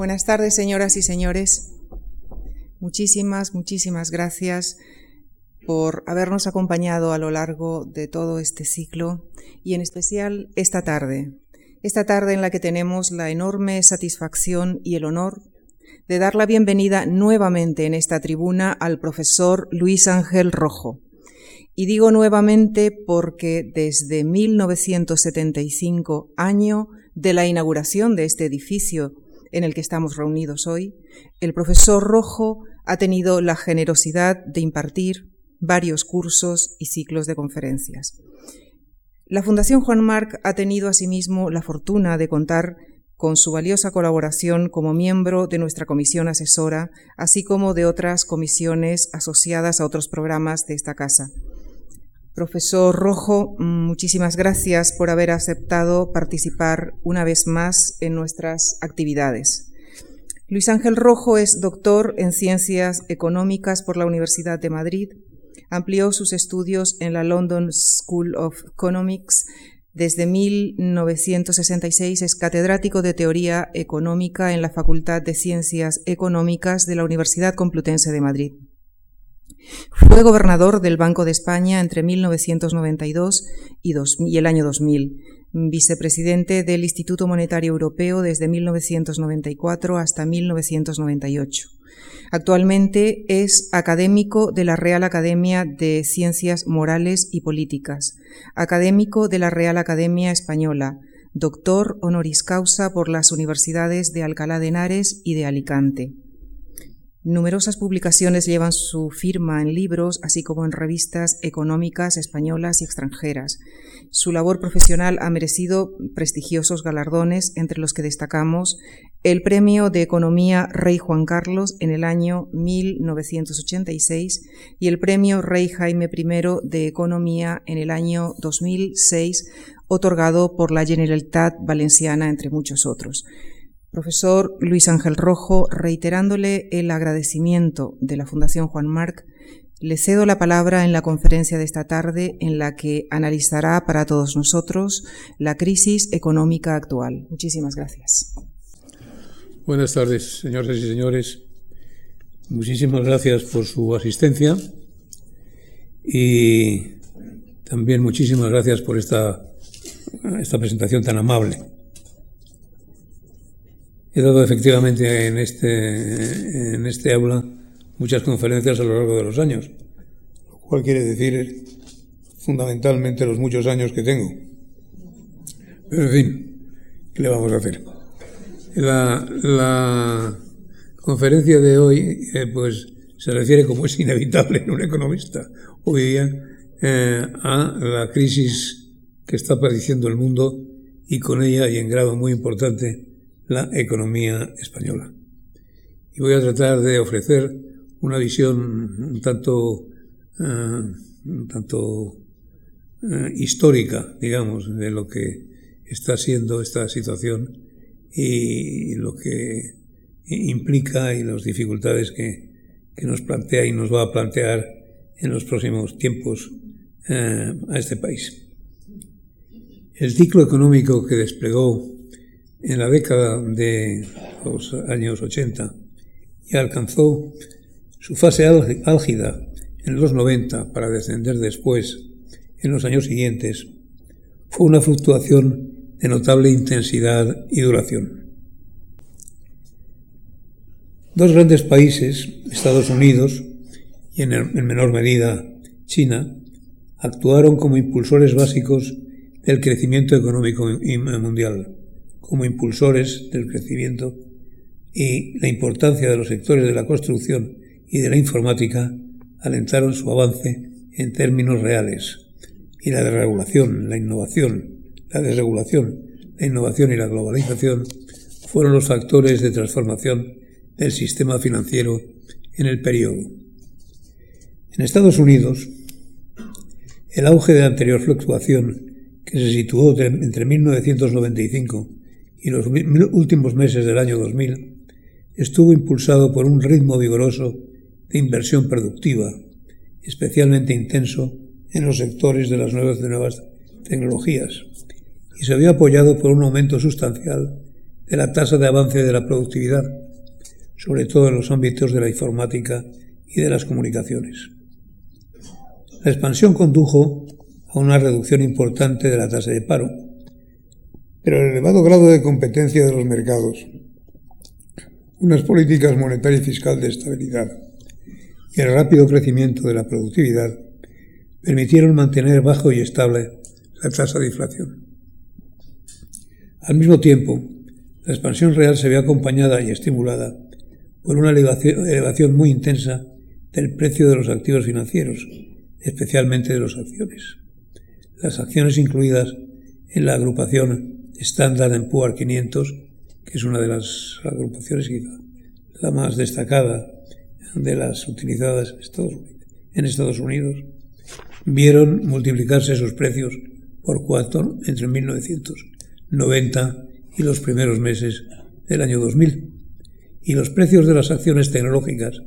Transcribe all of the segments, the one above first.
Buenas tardes, señoras y señores. Muchísimas, muchísimas gracias por habernos acompañado a lo largo de todo este ciclo y en especial esta tarde, esta tarde en la que tenemos la enorme satisfacción y el honor de dar la bienvenida nuevamente en esta tribuna al profesor Luis Ángel Rojo. Y digo nuevamente porque desde 1975, año de la inauguración de este edificio en el que estamos reunidos hoy, el profesor Rojo ha tenido la generosidad de impartir varios cursos y ciclos de conferencias. La Fundación Juan Marc ha tenido asimismo la fortuna de contar con su valiosa colaboración como miembro de nuestra comisión asesora, así como de otras comisiones asociadas a otros programas de esta casa. Profesor Rojo, muchísimas gracias por haber aceptado participar una vez más en nuestras actividades. Luis Ángel Rojo es doctor en Ciencias Económicas por la Universidad de Madrid. Amplió sus estudios en la London School of Economics desde 1966 es catedrático de Teoría Económica en la Facultad de Ciencias Económicas de la Universidad Complutense de Madrid. Fue gobernador del Banco de España entre 1992 y, el año 2000, vicepresidente del Instituto Monetario Europeo desde 1994 hasta 1998. Actualmente es académico de la Real Academia de Ciencias Morales y Políticas, académico de la Real Academia Española, doctor honoris causa por las universidades de Alcalá de Henares y de Alicante. Numerosas publicaciones llevan su firma en libros, así como en revistas económicas españolas y extranjeras. Su labor profesional ha merecido prestigiosos galardones, entre los que destacamos el Premio de Economía Rey Juan Carlos en el año 1986 y el Premio Rey Jaime I de Economía en el año 2006, otorgado por la Generalitat Valenciana, entre muchos otros. Profesor Luis Ángel Rojo, reiterándole el agradecimiento de la Fundación Juan Marc, le cedo la palabra en la conferencia de esta tarde en la que analizará para todos nosotros la crisis económica actual. Muchísimas gracias. Buenas tardes, señoras y señores. Muchísimas gracias por su asistencia y también muchísimas gracias por esta, esta presentación tan amable. He dado efectivamente en este, en este aula muchas conferencias a lo largo de los años, lo cual quiere decir fundamentalmente los muchos años que tengo. Pero en fin, ¿qué le vamos a hacer? La, conferencia de hoy eh, pues se refiere, como es inevitable en un economista hoy día, eh, a la crisis que está padeciendo el mundo y con ella, y en grado muy importante, la economía española. Y voy a tratar de ofrecer una visión un tanto, eh, tanto eh, histórica, digamos, de lo que está siendo esta situación y, lo que implica y las dificultades que, nos plantea y nos va a plantear en los próximos tiempos eh, a este país. El ciclo económico que desplegó en la década de los años 80 y alcanzó su fase álgida en los 90 para descender después en los años siguientes, fue una fluctuación de notable intensidad y duración. Dos grandes países, Estados Unidos y en, en menor medida China, actuaron como impulsores básicos del crecimiento económico mundial como impulsores del crecimiento y la importancia de los sectores de la construcción y de la informática alentaron su avance en términos reales. Y la desregulación, la innovación, la desregulación, la innovación y la globalización fueron los factores de transformación del sistema financiero en el periodo. En Estados Unidos, el auge de la anterior fluctuación, que se situó entre 1995 y los últimos meses del año 2000 estuvo impulsado por un ritmo vigoroso de inversión productiva, especialmente intenso en los sectores de las nuevas, nuevas tecnologías, y se había apoyado por un aumento sustancial de la tasa de avance de la productividad, sobre todo en los ámbitos de la informática y de las comunicaciones. La expansión condujo a una reducción importante de la tasa de paro, pero el elevado grado de competencia de los mercados, unas políticas monetaria y fiscal de estabilidad y el rápido crecimiento de la productividad permitieron mantener bajo y estable la tasa de inflación. Al mismo tiempo, la expansión real se ve acompañada y estimulada por una elevación, muy intensa del precio de los activos financieros, especialmente de las acciones. Las acciones incluidas en la agrupación Standard Poor's 500, que es una de las agrupaciones quizá la más destacada de las utilizadas en Estados Unidos, vieron multiplicarse sus precios por cuatro entre 1990 y los primeros meses del año 2000, y los precios de las acciones tecnológicas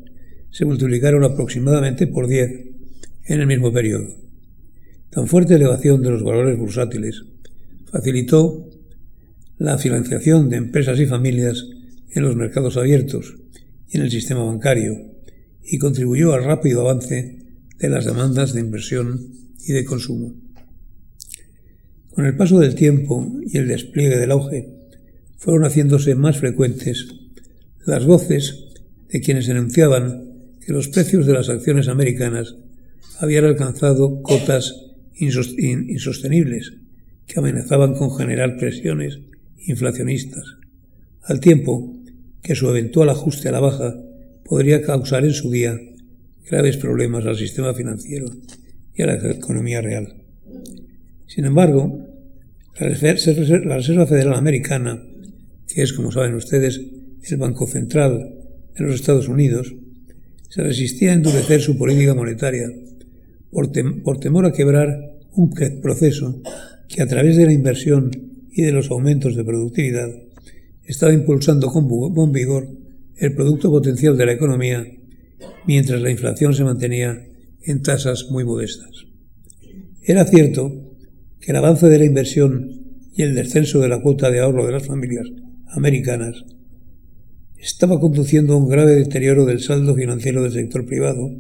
se multiplicaron aproximadamente por 10 en el mismo periodo. Tan fuerte elevación de los valores bursátiles facilitó la financiación de empresas y familias en los mercados abiertos y en el sistema bancario y contribuyó al rápido avance de las demandas de inversión y de consumo. Con el paso del tiempo y el despliegue del auge, fueron haciéndose más frecuentes las voces de quienes denunciaban que los precios de las acciones americanas habían alcanzado cotas insostenibles que amenazaban con generar presiones inflacionistas, al tiempo que su eventual ajuste a la baja podría causar en su día graves problemas al sistema financiero y a la economía real. Sin embargo, la Reserva Federal Americana, que es, como saben ustedes, el Banco Central de los Estados Unidos, se resistía a endurecer su política monetaria por, por temor a quebrar un proceso que a través de la inversión y de los aumentos de productividad estaba impulsando con vigor el producto potencial de la economía mientras la inflación se mantenía en tasas muy modestas. Era cierto que el avance de la inversión y el descenso de la cuota de ahorro de las familias americanas estaba conduciendo a un grave deterioro del saldo financiero del sector privado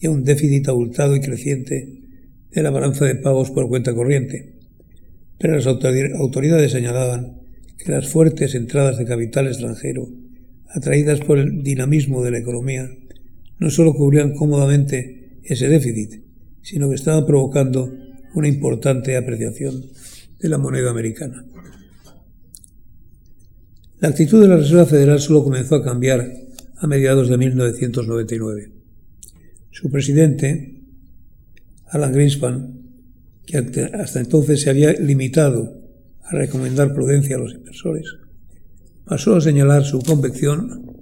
y a un déficit abultado y creciente de la balanza de pagos por cuenta corriente. Pero las autoridades señalaban que las fuertes entradas de capital extranjero, atraídas por el dinamismo de la economía, no solo cubrían cómodamente ese déficit, sino que estaban provocando una importante apreciación de la moneda americana. La actitud de la Reserva Federal solo comenzó a cambiar a mediados de 1999. Su presidente, Alan Greenspan, que hasta entonces se había limitado a recomendar prudencia a los inversores, pasó a señalar su convicción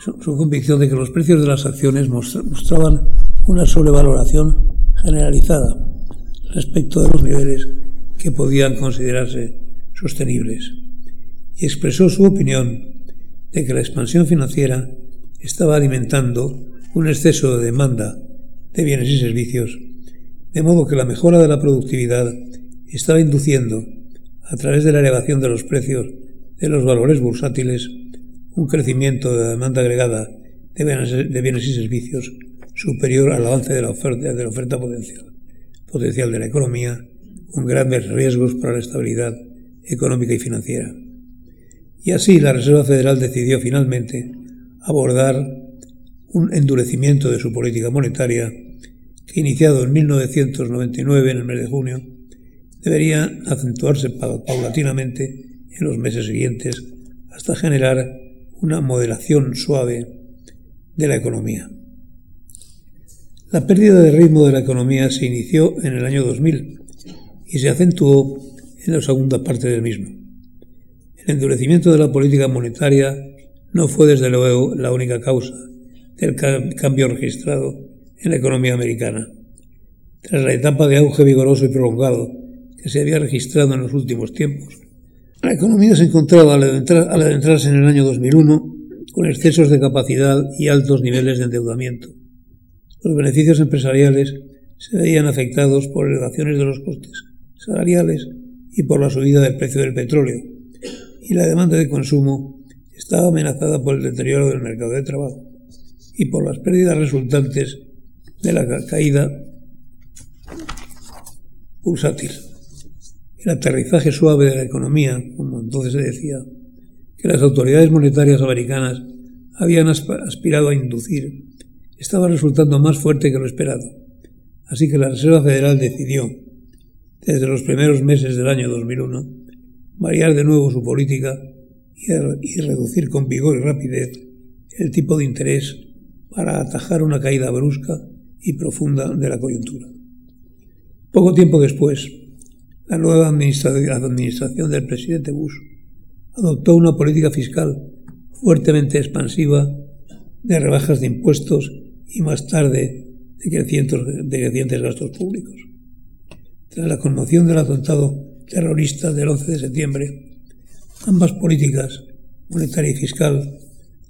su, convicción de que los precios de las acciones mostraban una sobrevaloración generalizada respecto de los niveles que podían considerarse sostenibles y expresó su opinión de que la expansión financiera estaba alimentando un exceso de demanda de bienes y servicios, de modo que la mejora de la productividad estaba induciendo, a través de la elevación de los precios de los valores bursátiles, un crecimiento de la demanda agregada de bienes, y servicios superior al avance de la oferta, de la oferta potencial, potencial de la economía, con grandes riesgos para la estabilidad económica y financiera. Y así la Reserva Federal decidió finalmente abordar un endurecimiento de su política monetaria iniciado en 1999 en el mes de junio debería acentuarse paulatinamente en los meses siguientes hasta generar una modelación suave de la economía. La pérdida de ritmo de la economía se inició en el año 2000 y se acentuó en la segunda parte del mismo. El endurecimiento de la política monetaria no fue desde luego la única causa del cambio registrado en la economía americana. Tras la etapa de auge vigoroso y prolongado que se había registrado en los últimos tiempos, la economía se encontraba al, adentrarse en el año 2001 con excesos de capacidad y altos niveles de endeudamiento. Los beneficios empresariales se veían afectados por elevaciones de los costes salariales y por la subida del precio del petróleo, y la demanda de consumo estaba amenazada por el deterioro del mercado de trabajo y por las pérdidas resultantes de la caída pulsátil. El aterrizaje suave de la economía, como entonces se decía, que las autoridades monetarias americanas habían aspirado a inducir, estaba resultando más fuerte que lo esperado. Así que la Reserva Federal decidió, desde los primeros meses del año 2001, variar de nuevo su política y, reducir con vigor y rapidez el tipo de interés para atajar una caída brusca y profunda de la coyuntura. Poco tiempo después, la nueva administración del presidente Bush adoptó una política fiscal fuertemente expansiva de rebajas de impuestos y más tarde de crecientes, de gastos públicos. Tras la conmoción del atentado terrorista del 11 de septiembre, ambas políticas, monetaria y fiscal,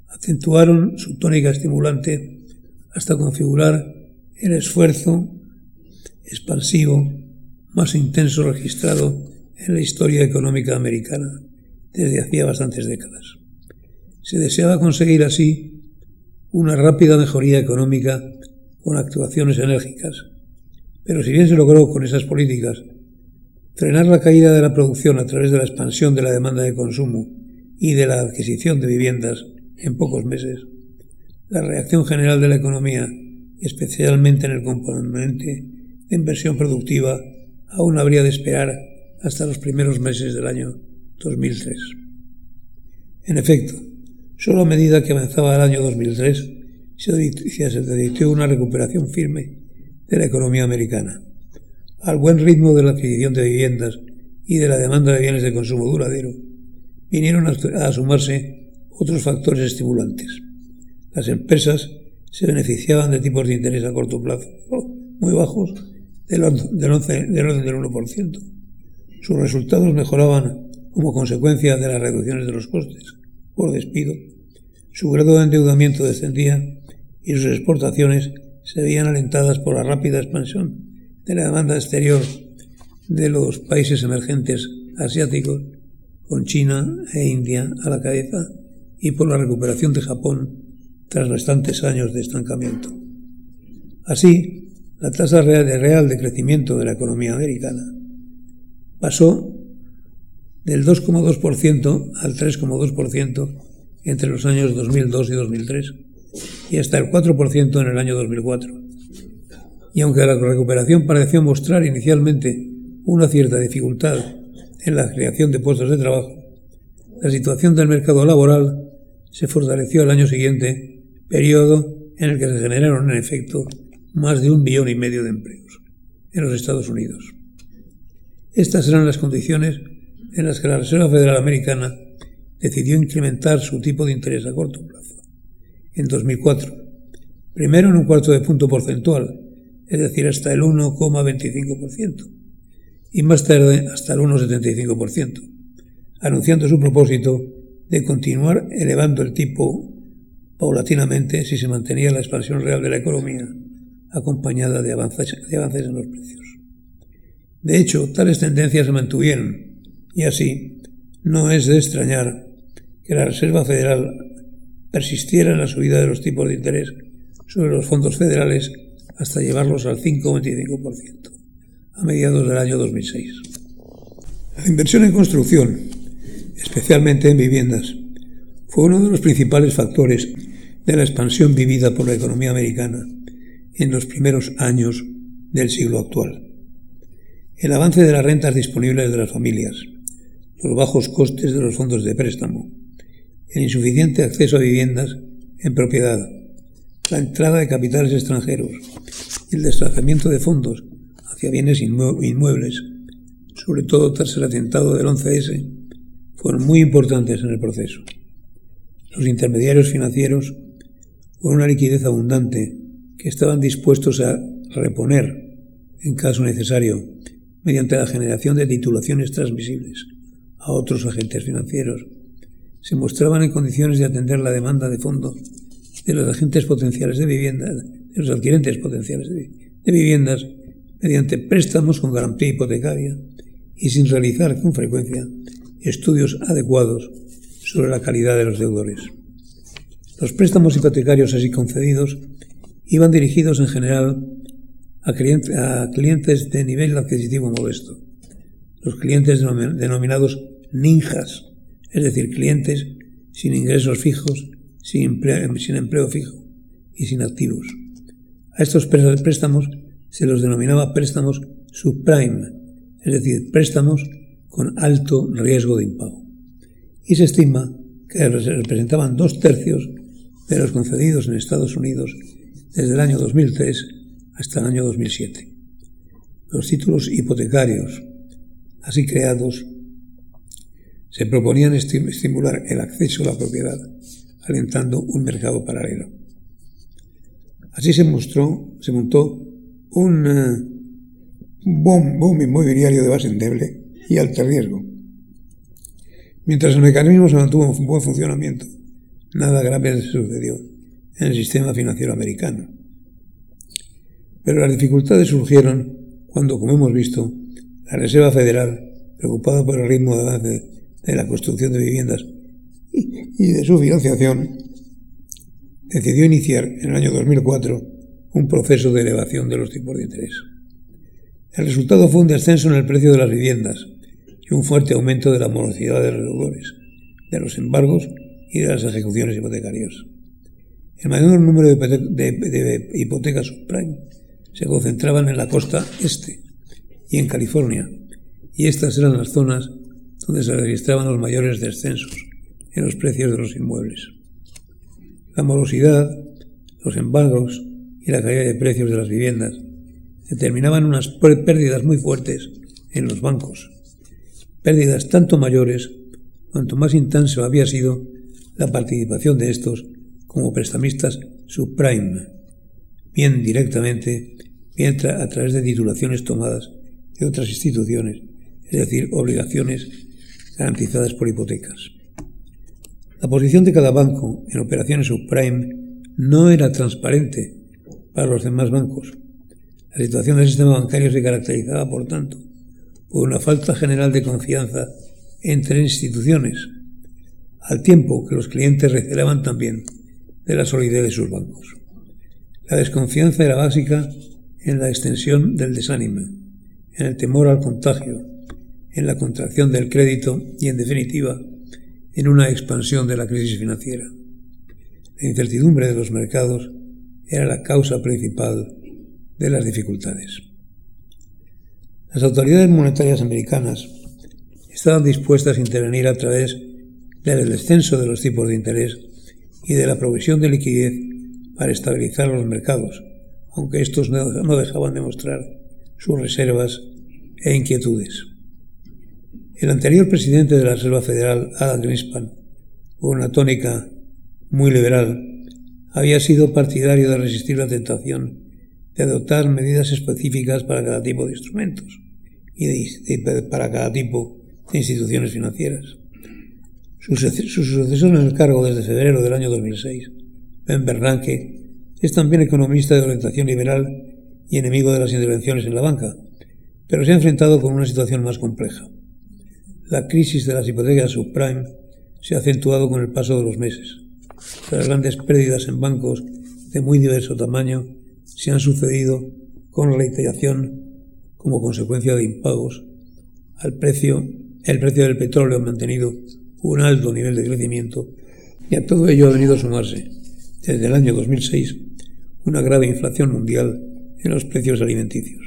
acentuaron su tónica estimulante hasta configurar el esfuerzo expansivo más intenso registrado en la historia económica americana desde hacía bastantes décadas. Se deseaba conseguir así una rápida mejoría económica con actuaciones enérgicas, pero si bien se logró con esas políticas frenar la caída de la producción a través de la expansión de la demanda de consumo y de la adquisición de viviendas en pocos meses, la reacción general de la economía, especialmente en el componente de inversión productiva, aún habría de esperar hasta los primeros meses del año 2003. En efecto, solo a medida que avanzaba el año 2003 se advirtió una recuperación firme de la economía americana. Al buen ritmo de la adquisición de viviendas y de la demanda de bienes de consumo duradero, vinieron a sumarse otros factores estimulantes. Las empresas se beneficiaban de tipos de interés a corto plazo muy bajos del, 11, del orden del 1%. Sus resultados mejoraban como consecuencia de las reducciones de los costes por despido. Su grado de endeudamiento descendía y sus exportaciones se veían alentadas por la rápida expansión de la demanda exterior de los países emergentes asiáticos, con China e India a la cabeza, y por la recuperación de Japón tras restantes años de estancamiento. Así, la tasa real de, real de crecimiento de la economía americana pasó del 2,2% al 3,2% entre los años 2002 y 2003 y hasta el 4% en el año 2004. Y aunque la recuperación pareció mostrar inicialmente una cierta dificultad en la creación de puestos de trabajo, la situación del mercado laboral se fortaleció al año siguiente, periodo en el que se generaron en efecto más de un billón y medio de empleos en los Estados Unidos. Estas eran las condiciones en las que la Reserva Federal Americana decidió incrementar su tipo de interés a corto plazo. En 2004, primero en un cuarto de punto porcentual, es decir, hasta el 1,25%, y más tarde hasta el 1,75%, anunciando su propósito de continuar elevando el tipo paulatinamente si se mantenía la expansión real de la economía, acompañada de avances, en los precios. De hecho, tales tendencias se mantuvieron y así, no es de extrañar que la Reserva Federal persistiera en la subida de los tipos de interés sobre los fondos federales hasta llevarlos al 5,25% a mediados del año 2006. La inversión en construcción, especialmente en viviendas, fue uno de los principales factores de la expansión vivida por la economía americana en los primeros años del siglo actual. El avance de las rentas disponibles de las familias, los bajos costes de los fondos de préstamo, el insuficiente acceso a viviendas en propiedad, la entrada de capitales extranjeros el desplazamiento de fondos hacia bienes inmuebles, sobre todo tras el atentado del 11S, fueron muy importantes en el proceso. Los intermediarios financieros, con una liquidez abundante que estaban dispuestos a reponer, en caso necesario, mediante la generación de titulaciones transmisibles a otros agentes financieros, se mostraban en condiciones de atender la demanda de fondo de los agentes potenciales de viviendas, de los adquirentes potenciales de, viviendas, mediante préstamos con garantía hipotecaria y sin realizar con frecuencia estudios adecuados sobre la calidad de los deudores. Los préstamos hipotecarios así concedidos iban dirigidos en general a, clientes de nivel adquisitivo modesto. Los clientes denominados ninjas, es decir, clientes sin ingresos fijos, sin empleo, sin empleo fijo y sin activos. A estos préstamos se los denominaba préstamos subprime, es decir, préstamos con alto riesgo de impago. Y se estima que representaban dos tercios de los concedidos en Estados Unidos desde el año 2003 hasta el año 2007. Los títulos hipotecarios, así creados, se proponían estimular el acceso a la propiedad, alentando un mercado paralelo. Así se mostró, se montó un uh, boom, inmobiliario de base endeble y alto riesgo. Mientras el mecanismo se mantuvo en buen funcionamiento, nada grave sucedió en el sistema financiero americano. Pero las dificultades surgieron cuando, como hemos visto, la Reserva Federal, preocupada por el ritmo de avance de la construcción de viviendas y de su financiación, decidió iniciar en el año 2004 un proceso de elevación de los tipos de interés. El resultado fue un descenso en el precio de las viviendas y un fuerte aumento de la morosidad de los deudores, de los embargos y de las ejecuciones hipotecarias. El mayor número de, hipotecas subprime se concentraban en la costa este y en California, y estas eran las zonas donde se registraban los mayores descensos en los precios de los inmuebles. La morosidad, los embargos y la caída de precios de las viviendas determinaban unas pérdidas muy fuertes en los bancos, pérdidas tanto mayores cuanto más intenso había sido la participación de estos como prestamistas subprime, bien directamente, bien a través de titulaciones tomadas de otras instituciones, es decir, obligaciones garantizadas por hipotecas. La posición de cada banco en operaciones subprime no era transparente para los demás bancos. La situación del sistema bancario se caracterizaba, por tanto, por una falta general de confianza entre instituciones, al tiempo que los clientes recelaban también de la solidez de sus bancos. La desconfianza era básica en la extensión del desánimo, en el temor al contagio, en la contracción del crédito y, en definitiva, en una expansión de la crisis financiera. La incertidumbre de los mercados era la causa principal de las dificultades. Las autoridades monetarias americanas estaban dispuestas a intervenir a través del descenso de los tipos de interés y de la provisión de liquidez para estabilizar los mercados, aunque estos no dejaban de mostrar sus reservas e inquietudes. El anterior presidente de la Reserva Federal, Adam Greenspan, con una tónica muy liberal, había sido partidario de resistir la tentación de adoptar medidas específicas para cada tipo de instrumentos y para cada tipo de instituciones financieras. Su, sucesor en el cargo desde febrero del año 2006, Ben Bernanke, es también economista de orientación liberal y enemigo de las intervenciones en la banca, pero se ha enfrentado con una situación más compleja. La crisis de las hipotecas subprime se ha acentuado con el paso de los meses. Las grandes pérdidas en bancos de muy diverso tamaño se han sucedido con reiteración como consecuencia de impagos al precio, el precio del petróleo mantenido un alto nivel de crecimiento y a todo ello ha venido a sumarse desde el año 2006 una grave inflación mundial en los precios alimenticios.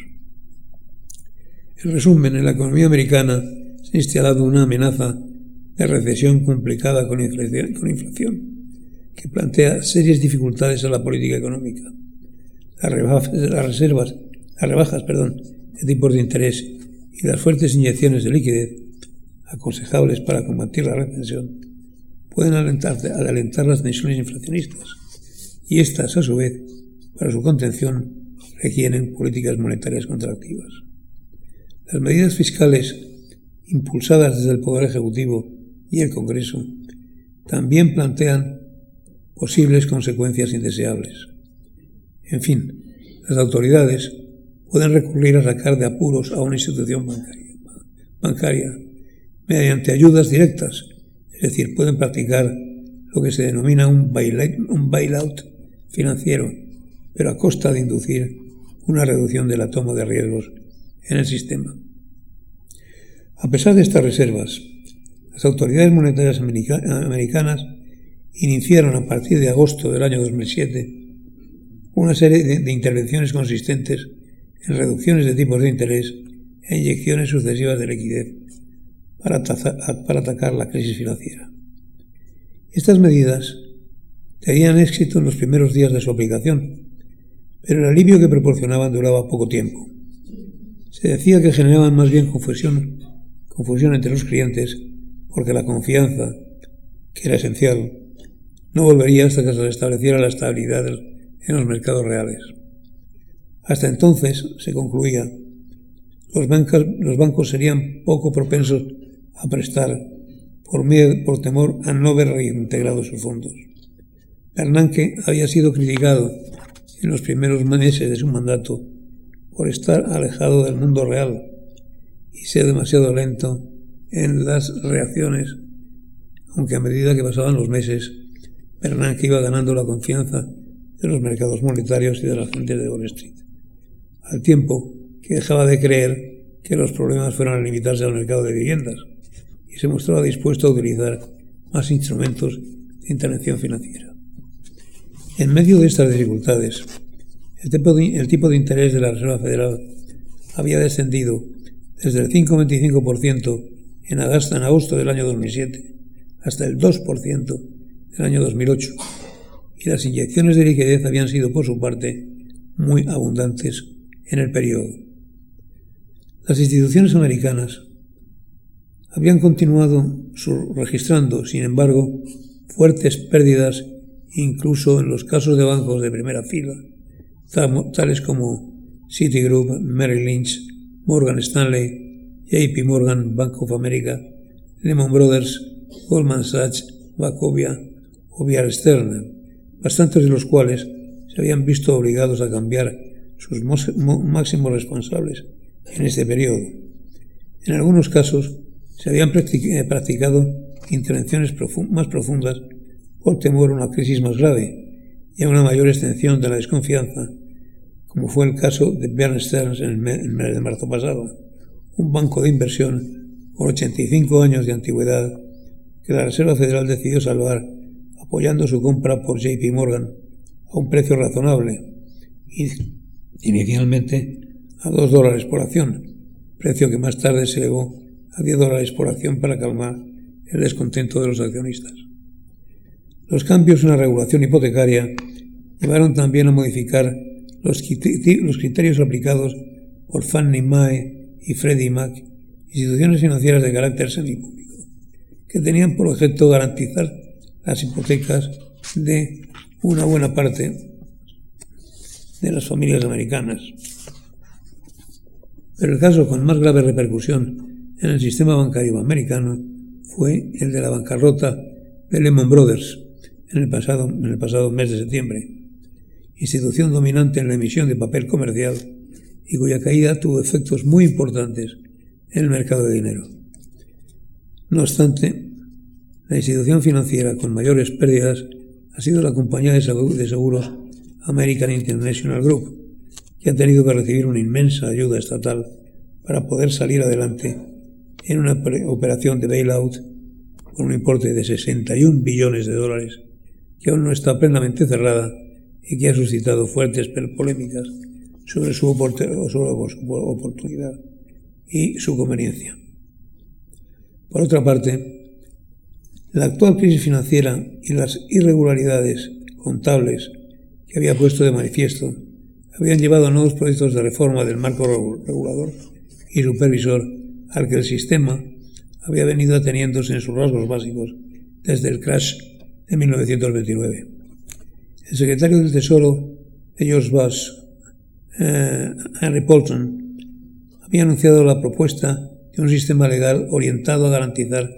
En resumen, en la economía americana se ha instalado una amenaza de recesión complicada con inflación, que plantea serias dificultades a la política económica. Las, reservas, las rebajas perdón, de tipos de interés y las fuertes inyecciones de liquidez aconsejables para combatir la recesión pueden alentar, alentar las tensiones inflacionistas y estas, a su vez, para su contención, requieren políticas monetarias contractivas. Las medidas fiscales impulsadas desde el Poder Ejecutivo y el Congreso, también plantean posibles consecuencias indeseables. En fin, las autoridades pueden recurrir a sacar de apuros a una institución bancaria, mediante ayudas directas, es decir, pueden practicar lo que se denomina un bailout financiero, pero a costa de inducir una reducción de la toma de riesgos en el sistema. A pesar de estas reservas, las autoridades monetarias americanas iniciaron a partir de agosto del año 2007 una serie de, intervenciones consistentes en reducciones de tipos de interés e inyecciones sucesivas de liquidez para, atacar la crisis financiera. Estas medidas tenían éxito en los primeros días de su aplicación, pero el alivio que proporcionaban duraba poco tiempo. Se decía que generaban más bien confusión, confusión entre los clientes, porque la confianza, que era esencial, no volvería hasta que se restableciera la estabilidad en los mercados reales. Hasta entonces, se concluía, los, los bancos serían poco propensos a prestar por, miedo, por temor a no ver reintegrados sus fondos. Bernanke había sido criticado en los primeros meses de su mandato por estar alejado del mundo real y ser demasiado lento en las reacciones, aunque a medida que pasaban los meses, Bernanke iba ganando la confianza de los mercados monetarios y de la gente de Wall Street, al tiempo que dejaba de creer que los problemas fueran a limitarse al mercado de viviendas y se mostraba dispuesto a utilizar más instrumentos de intervención financiera. En medio de estas dificultades, el tipo de, interés de la Reserva Federal había descendido desde el 5,25% en agosto, en agosto del año 2007 hasta el 2% del año 2008 y las inyecciones de liquidez habían sido por su parte muy abundantes en el periodo. Las instituciones americanas habían continuado registrando, sin embargo, fuertes pérdidas incluso en los casos de bancos de primera fila, tales como Citigroup, Merrill Lynch, Morgan Stanley, JP Morgan, Bank of America, Lehman Brothers, Goldman Sachs, Wachovia o Bear Stearns, bastantes de los cuales se habían visto obligados a cambiar sus máximos responsables en este periodo. En algunos casos se habían eh, practicado intervenciones más profundas por temor a una crisis más grave y a una mayor extensión de la desconfianza, como fue el caso de Bear Stearns en el mes de marzo pasado, un banco de inversión con 85 años de antigüedad que la Reserva Federal decidió salvar apoyando su compra por JP Morgan a un precio razonable, inicialmente a 2 dólares por acción, precio que más tarde se elevó a 10 dólares por acción para calmar el descontento de los accionistas. Los cambios en la regulación hipotecaria llevaron también a modificar los, criterios aplicados por Fannie Mae y Freddie Mac, instituciones financieras de carácter semipúblico, que tenían por objeto garantizar las hipotecas de una buena parte de las familias americanas. Pero el caso con más grave repercusión en el sistema bancario americano fue el de la bancarrota de Lehman Brothers, en el pasado, mes de septiembre, institución dominante en la emisión de papel comercial y cuya caída tuvo efectos muy importantes en el mercado de dinero. No obstante, la institución financiera con mayores pérdidas ha sido la compañía de seguros American International Group, que ha tenido que recibir una inmensa ayuda estatal para poder salir adelante en una operación de bailout con un importe de 61 billones de dólares que aún no está plenamente cerrada y que ha suscitado fuertes polémicas sobre su, oportunidad y su conveniencia. Por otra parte, la actual crisis financiera y las irregularidades contables que había puesto de manifiesto habían llevado a nuevos proyectos de reforma del marco regulador y supervisor al que el sistema había venido ateniéndose en sus rasgos básicos desde el crash en 1929. El secretario del Tesoro de George Bush, eh, Henry Paulson, había anunciado la propuesta de un sistema legal orientado a garantizar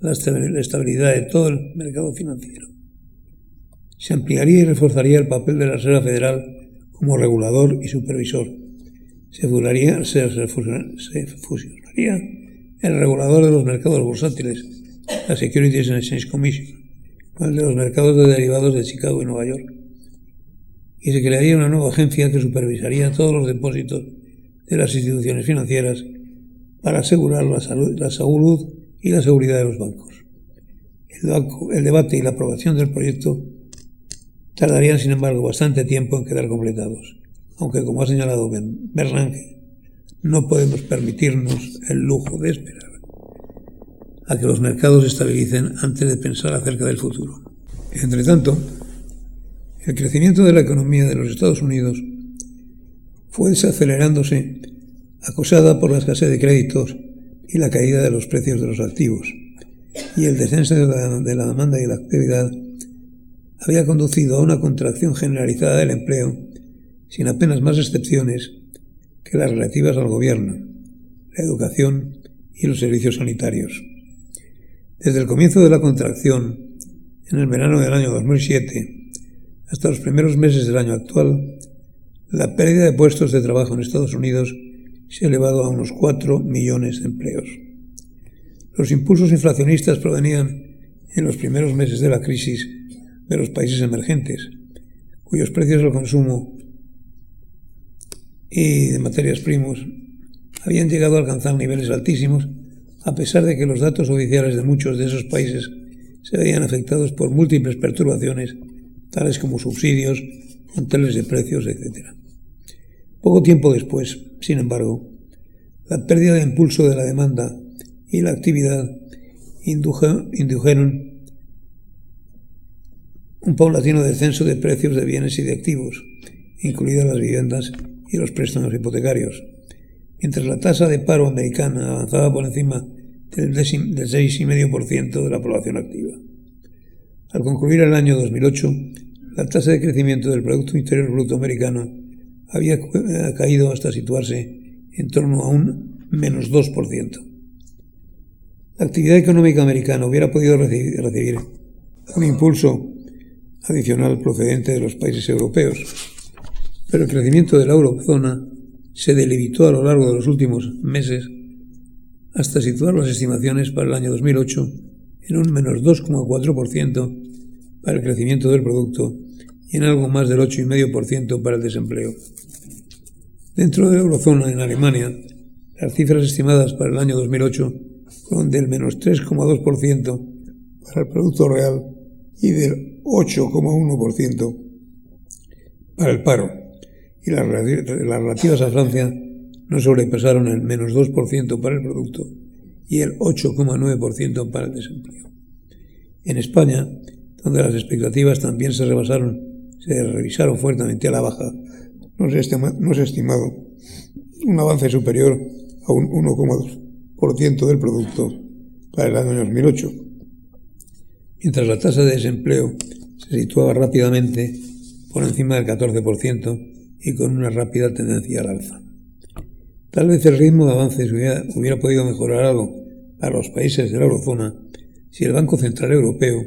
la estabilidad de todo el mercado financiero. Se ampliaría y reforzaría el papel de la Reserva Federal como regulador y supervisor. Se, fusionaría, se, el regulador de los mercados bursátiles, la Securities and Exchange Commission, el de los mercados de derivados de Chicago y Nueva York. Y se crearía una nueva agencia que supervisaría todos los depósitos de las instituciones financieras para asegurar la salud, la salud y la seguridad de los bancos. El, el debate y la aprobación del proyecto tardarían, sin embargo, bastante tiempo en quedar completados, aunque, como ha señalado Bernanke, no podemos permitirnos el lujo de esperar a que los mercados se estabilicen antes de pensar acerca del futuro. Entre tanto, el crecimiento de la economía de los Estados Unidos fue desacelerándose acosada por la escasez de créditos y la caída de los precios de los activos, y el descenso de la, de la demanda y la actividad había conducido a una contracción generalizada del empleo, sin apenas más excepciones las relativas al gobierno, la educación y los servicios sanitarios. Desde el comienzo de la contracción, en el verano del año 2007, hasta los primeros meses del año actual, la pérdida de puestos de trabajo en Estados Unidos se ha elevado a unos 4 millones de empleos. Los impulsos inflacionistas provenían en los primeros meses de la crisis de los países emergentes, cuyos precios del consumo y de materias primos habían llegado a alcanzar niveles altísimos, a pesar de que los datos oficiales de muchos de esos países se veían afectados por múltiples perturbaciones, tales como subsidios, controles de precios, etc. Poco tiempo después, sin embargo, la pérdida de impulso de la demanda y la actividad indujeron un paulatino descenso de precios de bienes y de activos, incluidas las viviendas y los préstamos hipotecarios. Mientras la tasa de paro americana avanzaba por encima del, del 6,5% de la población activa. Al concluir el año 2008, la tasa de crecimiento del Producto Interior Bruto americano había caído hasta situarse en torno a un menos 2%. La actividad económica americana hubiera podido recibir un impulso adicional procedente de los países europeos, pero el crecimiento de la eurozona se delimitó a lo largo de los últimos meses hasta situar las estimaciones para el año 2008 en un menos 2,4% para el crecimiento del producto y en algo más del 8,5% para el desempleo. Dentro de la eurozona, en Alemania, las cifras estimadas para el año 2008 fueron del menos 3,2% para el Producto Real y del 8,1% para el paro, y las, relativas a Francia no sobrepasaron el menos 2% para el producto y el 8,9% para el desempleo. En España, donde las expectativas también se rebasaron, se revisaron fuertemente a la baja, no se, no se ha estimado un avance superior a un 1,2% del producto para el año 2008, mientras la tasa de desempleo se situaba rápidamente por encima del 14% y con una rápida tendencia al alza. Tal vez el ritmo de avances hubiera, hubiera podido mejorar algo para los países de la eurozona si el Banco Central Europeo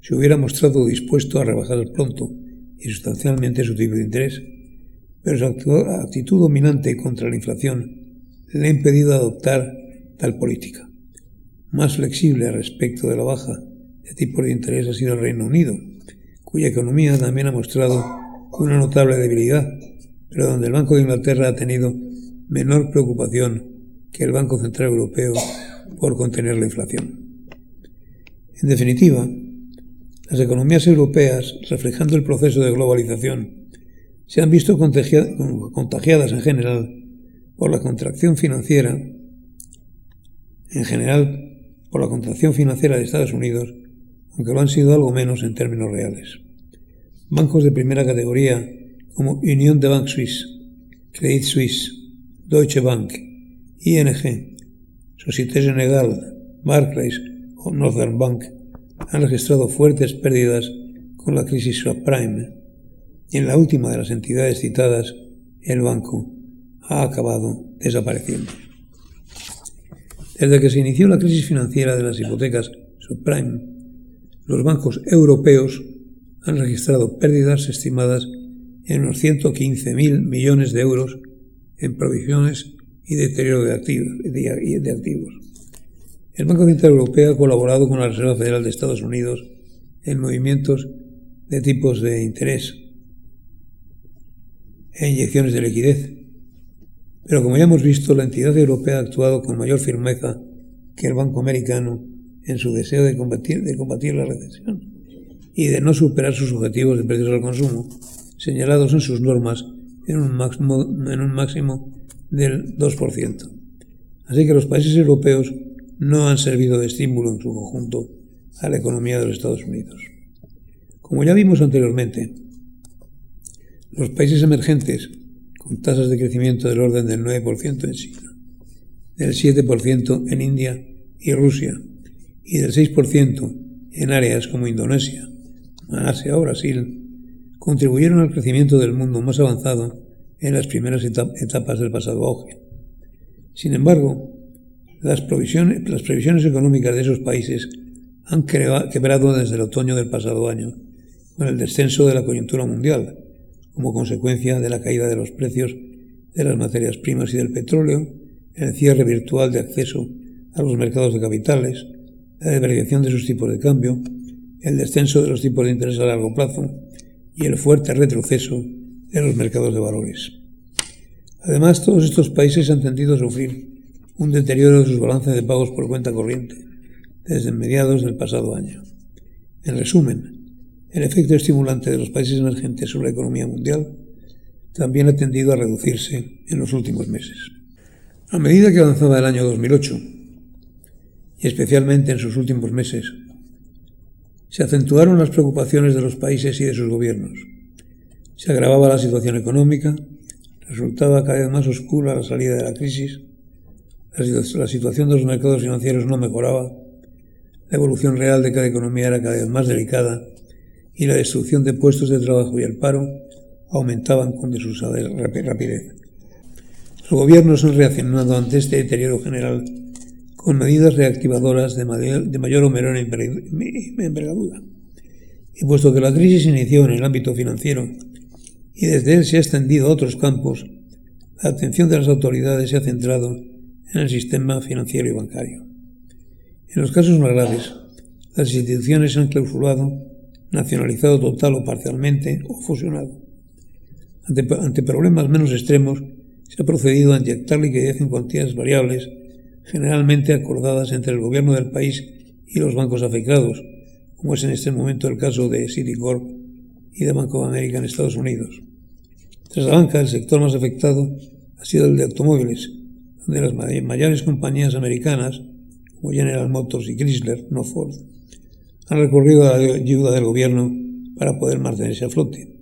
se hubiera mostrado dispuesto a rebajar pronto y sustancialmente su tipo de interés, pero su actitud dominante contra la inflación le ha impedido adoptar tal política. Más flexible respecto de la baja de tipos de interés ha sido el Reino Unido, cuya economía también ha mostrado una notable debilidad, pero donde el Banco de Inglaterra ha tenido menor preocupación que el Banco Central Europeo por contener la inflación. En definitiva, las economías europeas, reflejando el proceso de globalización, se han visto contagiadas en general por la contracción financiera, en general por la contracción financiera de Estados Unidos, aunque lo han sido algo menos en términos reales. Bancos de primera categoría como Unión de Bank Suisse, Credit Suisse, Deutsche Bank, ING, Société Générale, Barclays o Northern Bank han registrado fuertes pérdidas con la crisis subprime y en la última de las entidades citadas, el banco ha acabado desapareciendo. Desde que se inició la crisis financiera de las hipotecas subprime, los bancos europeos han registrado pérdidas estimadas en unos 115.000 millones de euros en provisiones y deterioro de activos, el Banco Central Europeo ha colaborado con la Reserva Federal de Estados Unidos en movimientos de tipos de interés e inyecciones de liquidez. Pero como ya hemos visto, la entidad europea ha actuado con mayor firmeza que el Banco Americano en su deseo de combatir, de combatir la recesión y de no superar sus objetivos de precios al consumo, señalados en sus normas en un máximo, del 2%. Así que los países europeos no han servido de estímulo en su conjunto a la economía de los Estados Unidos. Como ya vimos anteriormente, los países emergentes con tasas de crecimiento del orden del 9% en China, del 7% en India y Rusia y del 6% en áreas como Indonesia, Malasia o Brasil, contribuyeron al crecimiento del mundo más avanzado en las primeras etapas del pasado auge. Sin embargo, las, las previsiones económicas de esos países han quebrado desde el otoño del pasado año, con el descenso de la coyuntura mundial, como consecuencia de la caída de los precios de las materias primas y del petróleo, el cierre virtual de acceso a los mercados de capitales, la depreciación de sus tipos de cambio, el descenso de los tipos de interés a largo plazo y el fuerte retroceso de los mercados de valores. Además, todos estos países han tendido a sufrir un deterioro de sus balances de pagos por cuenta corriente desde mediados del pasado año. En resumen, el efecto estimulante de los países emergentes sobre la economía mundial también ha tendido a reducirse en los últimos meses. A medida que avanzaba el año 2008, y especialmente en sus últimos meses, se acentuaron las preocupaciones de los países y de sus gobiernos. Se agravaba la situación económica, resultaba cada vez más oscura la salida de la crisis, la situación de los mercados financieros no mejoraba, la evolución real de cada economía era cada vez más delicada y la destrucción de puestos de trabajo y el paro aumentaban con desusada rapidez. Los gobiernos han reaccionado ante este deterioro general con medidas reactivadoras de mayor, o menor envergadura. Y puesto que la crisis inició en el ámbito financiero y desde él se ha extendido a otros campos, la atención de las autoridades se ha centrado en el sistema financiero y bancario. En los casos más graves, las instituciones se han clausurado, nacionalizado total o parcialmente o fusionado. Ante, ante problemas menos extremos, se ha procedido a inyectar liquidez en cuantías variables, generalmente acordadas entre el gobierno del país y los bancos afectados, como es en este momento el caso de Citicorp y de Banco of America en Estados Unidos. Tras la banca, el sector más afectado ha sido el de automóviles, donde las mayores compañías americanas como General Motors y Chrysler, no Ford, han recurrido a la ayuda del gobierno para poder mantenerse a flote.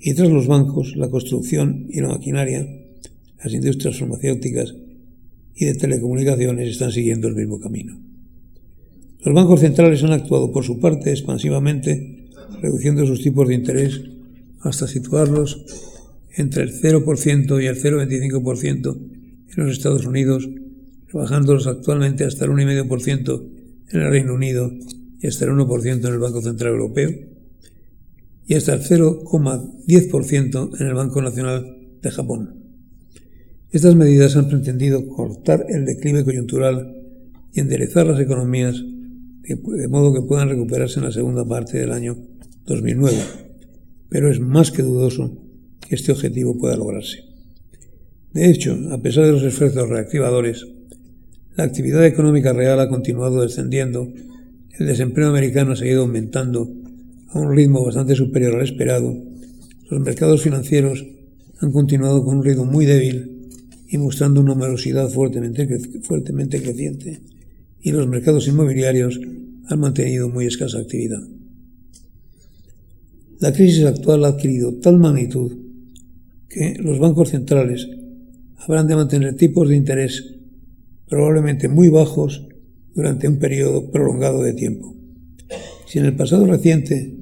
Y tras los bancos, la construcción y la maquinaria, las industrias farmacéuticas y de telecomunicaciones están siguiendo el mismo camino. Los bancos centrales han actuado por su parte expansivamente, reduciendo sus tipos de interés hasta situarlos entre el 0% y el 0,25% en los Estados Unidos bajándolos actualmente hasta el 1,5% en el Reino Unido y hasta el 1% en el Banco Central Europeo y hasta el 0,10% en el Banco Nacional de Japón. Estas medidas han pretendido cortar el declive coyuntural y enderezar las economías de modo que puedan recuperarse en la segunda parte del año 2009, pero es más que dudoso que este objetivo pueda lograrse. De hecho, a pesar de los esfuerzos reactivadores, la actividad económica real ha continuado descendiendo, el desempleo americano ha seguido aumentando a un ritmo bastante superior al esperado, los mercados financieros han continuado con un ritmo muy débil y mostrando una numerosidad fuertemente, fuertemente creciente, y los mercados inmobiliarios han mantenido muy escasa actividad. La crisis actual ha adquirido tal magnitud que los bancos centrales habrán de mantener tipos de interés probablemente muy bajos durante un periodo prolongado de tiempo. Si en el pasado reciente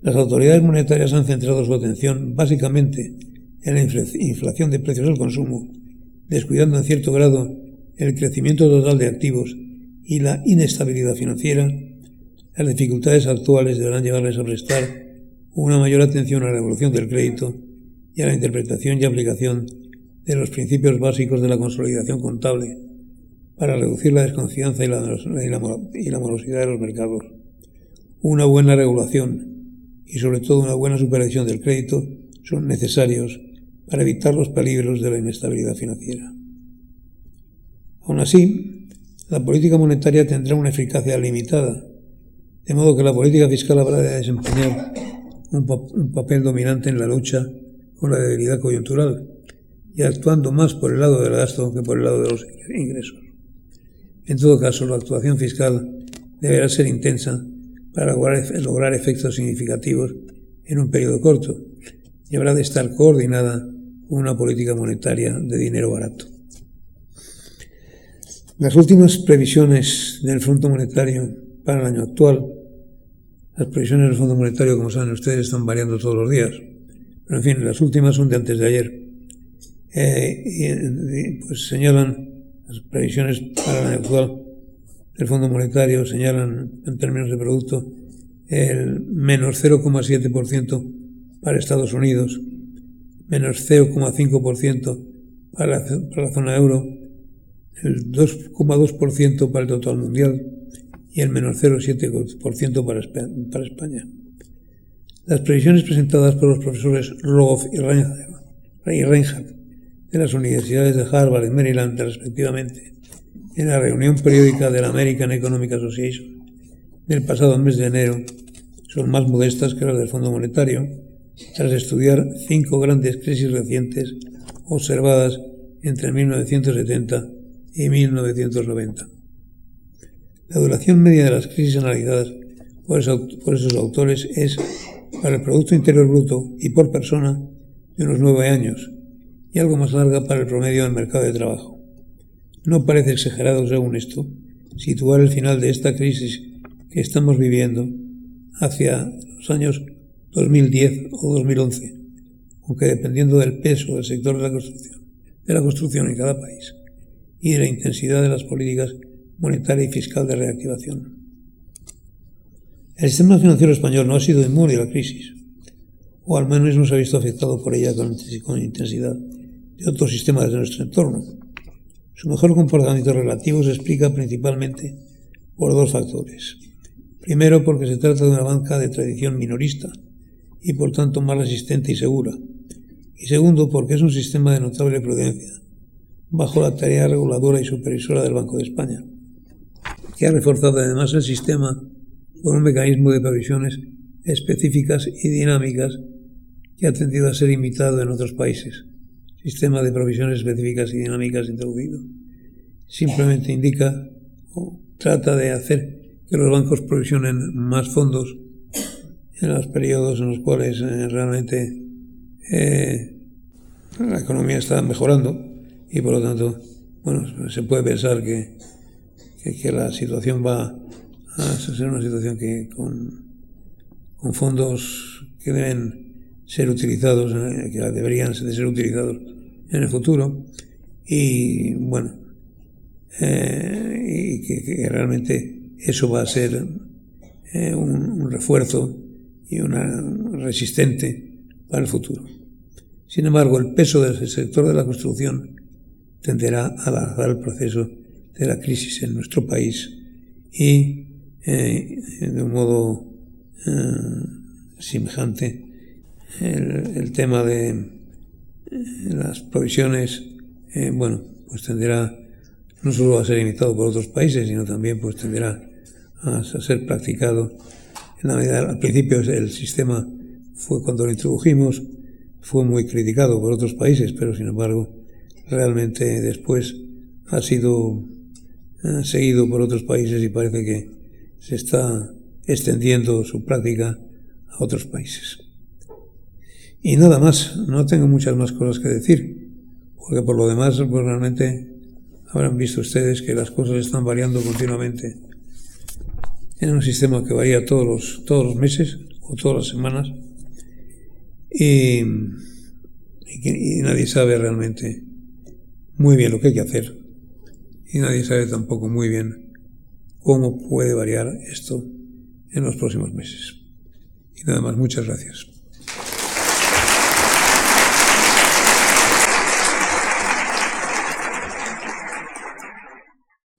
las autoridades monetarias han centrado su atención básicamente en la inflación de precios al consumo, descuidando en cierto grado el crecimiento total de activos y la inestabilidad financiera, las dificultades actuales deberán llevarles a prestar una mayor atención a la evolución del crédito y a la interpretación y aplicación de los principios básicos de la consolidación contable para reducir la desconfianza y la, y la morosidad de los mercados. Una buena regulación y sobre todo una buena supervisión del crédito son necesarios para evitar los peligros de la inestabilidad financiera. Aún así, la política monetaria tendrá una eficacia limitada, de modo que la política fiscal habrá de desempeñar un, papel dominante en la lucha con la debilidad coyuntural y actuando más por el lado del gasto que por el lado de los ingresos. En todo caso, la actuación fiscal deberá ser intensa para lograr efectos significativos en un periodo corto y habrá de estar coordinada con una política monetaria de dinero barato. Las últimas previsiones del Fondo Monetario para el año actual, las previsiones del Fondo Monetario, como saben ustedes, están variando todos los días, pero en fin, las últimas son de antes de ayer, eh, y, pues señalan las previsiones para el año actual. Del Fondo Monetario, señalan en términos de producto el menos 0,7% para Estados Unidos, menos 0,5% para para la zona euro, el 2,2% para el total mundial y el menos 0,7% para, para España. Las previsiones presentadas por los profesores Rogoff y Reinhardt de las universidades de Harvard y Maryland, respectivamente, en la reunión periódica de la American Economic Association del pasado mes de enero, son más modestas que las del Fondo Monetario, tras estudiar cinco grandes crisis recientes observadas entre 1970 y 1990. La duración media de las crisis analizadas por, esos autores es, para el Producto Interior Bruto y por persona, de unos nueve años, y algo más larga para el promedio del mercado de trabajo. No parece exagerado, según esto, situar el final de esta crisis que estamos viviendo hacia los años 2010 o 2011, aunque dependiendo del peso del sector de la construcción, de la construcción en cada país y de la intensidad de las políticas monetaria y fiscal de reactivación. El sistema financiero español no ha sido inmune a la crisis, o al menos no se ha visto afectado por ella con, intensidad de otros sistemas de nuestro entorno. Su mejor comportamiento relativo se explica principalmente por dos factores. Primero, porque se trata de una banca de tradición minorista y por tanto más resistente y segura. Y segundo, porque es un sistema de notable prudencia, bajo la tarea reguladora y supervisora del Banco de España que ha reforzado además el sistema con un mecanismo de previsiones específicas y dinámicas que ha tendido a ser imitado en otros países. Sistema de provisiones específicas y dinámicas introducido. Simplemente indica o trata de hacer que los bancos provisionen más fondos en los periodos en los cuales eh, realmente eh, la economía está mejorando y por lo tanto, bueno, se puede pensar que que, la situación va a ser una situación que con, con fondos que deben ser utilizados, eh, que deberían ser utilizados en el futuro, y bueno, y que, realmente eso va a ser un, refuerzo y una resistente para el futuro. Sin embargo, el peso del sector de la construcción tenderá a alargar el proceso de la crisis en nuestro país y eh, de un modo eh, semejante el, tema de eh, las provisiones, bueno, pues tenderá no solo a ser imitado por otros países, sino también pues tenderá a, ser practicado en la medida, al principio el sistema fue cuando lo introdujimos, fue muy criticado por otros países, pero sin embargo, realmente después ha sido seguido por otros países y parece que se está extendiendo su práctica a otros países. Y nada más, no tengo muchas más cosas que decir, porque por lo demás, pues realmente habrán visto ustedes que las cosas están variando continuamente en un sistema que varía todos los, todos los meses o todas las semanas y, y nadie sabe realmente muy bien lo que hay que hacer y nadie sabe tampoco muy bien cómo puede variar esto en los próximos meses. Y nada más, muchas gracias.